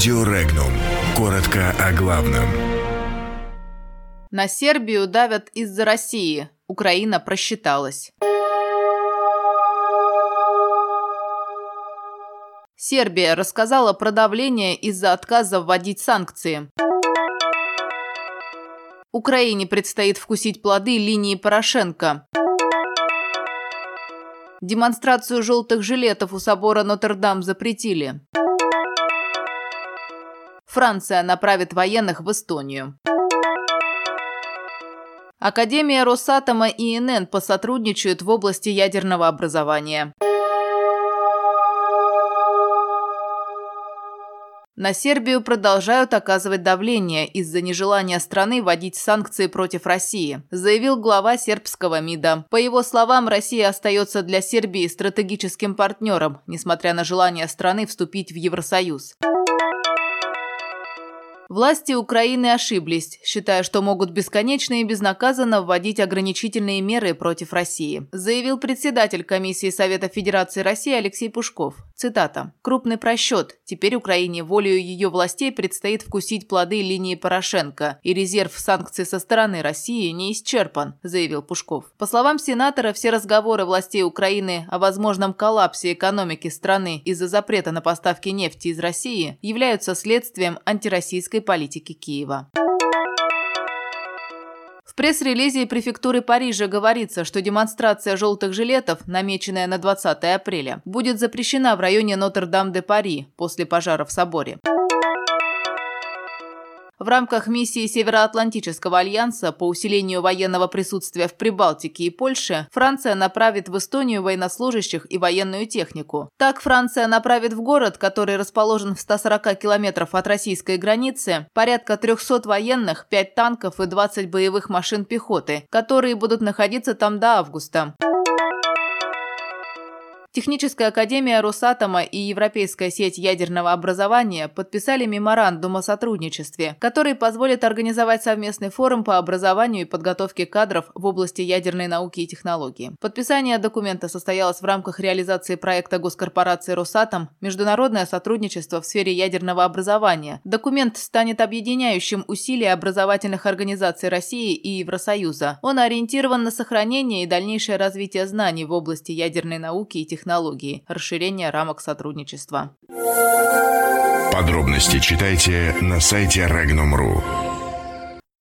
Радио Регнум. Коротко о главном. На Сербию давят из-за России. Украина просчиталась. Сербия рассказала про давление из-за отказа вводить санкции. Украине предстоит вкусить плоды линии Порошенко. Демонстрацию желтых жилетов у собора Нотр-Дам запретили. Франция направит военных в Эстонию. Академия Росатома и ИНН посотрудничают в области ядерного образования. На Сербию продолжают оказывать давление из-за нежелания страны вводить санкции против России, заявил глава сербского МИДа. По его словам, Россия остается для Сербии стратегическим партнером, несмотря на желание страны вступить в Евросоюз. Власти Украины ошиблись, считая, что могут бесконечно и безнаказанно вводить ограничительные меры против России, заявил председатель Комиссии Совета Федерации России Алексей Пушков. Цитата. «Крупный просчет. Теперь Украине волею ее властей предстоит вкусить плоды линии Порошенко, и резерв санкций со стороны России не исчерпан», заявил Пушков. По словам сенатора, все разговоры властей Украины о возможном коллапсе экономики страны из-за запрета на поставки нефти из России являются следствием антироссийской экономической политики Киева. В пресс-релизе префектуры Парижа говорится, что демонстрация желтых жилетов, намеченная на 20 апреля, будет запрещена в районе Нотр-Дам-де-Пари после пожара в соборе. В рамках миссии Североатлантического альянса по усилению военного присутствия в Прибалтике и Польше Франция направит в Эстонию военнослужащих и военную технику. Так Франция направит в город, который расположен в 140 километров от российской границы, порядка 300 военных, 5 танков и 20 боевых машин пехоты, которые будут находиться там до августа. Техническая академия Росатома и Европейская сеть ядерного образования подписали меморандум о сотрудничестве, который позволит организовать совместный форум по образованию и подготовке кадров в области ядерной науки и технологии. Подписание документа состоялось в рамках реализации проекта госкорпорации Росатом «Международное сотрудничество в сфере ядерного образования». Документ станет объединяющим усилия образовательных организаций России и Евросоюза. Он ориентирован на сохранение и дальнейшее развитие знаний в области ядерной науки и технологии технологии, расширение рамок сотрудничества. Подробности читайте на сайте Regnum.ru.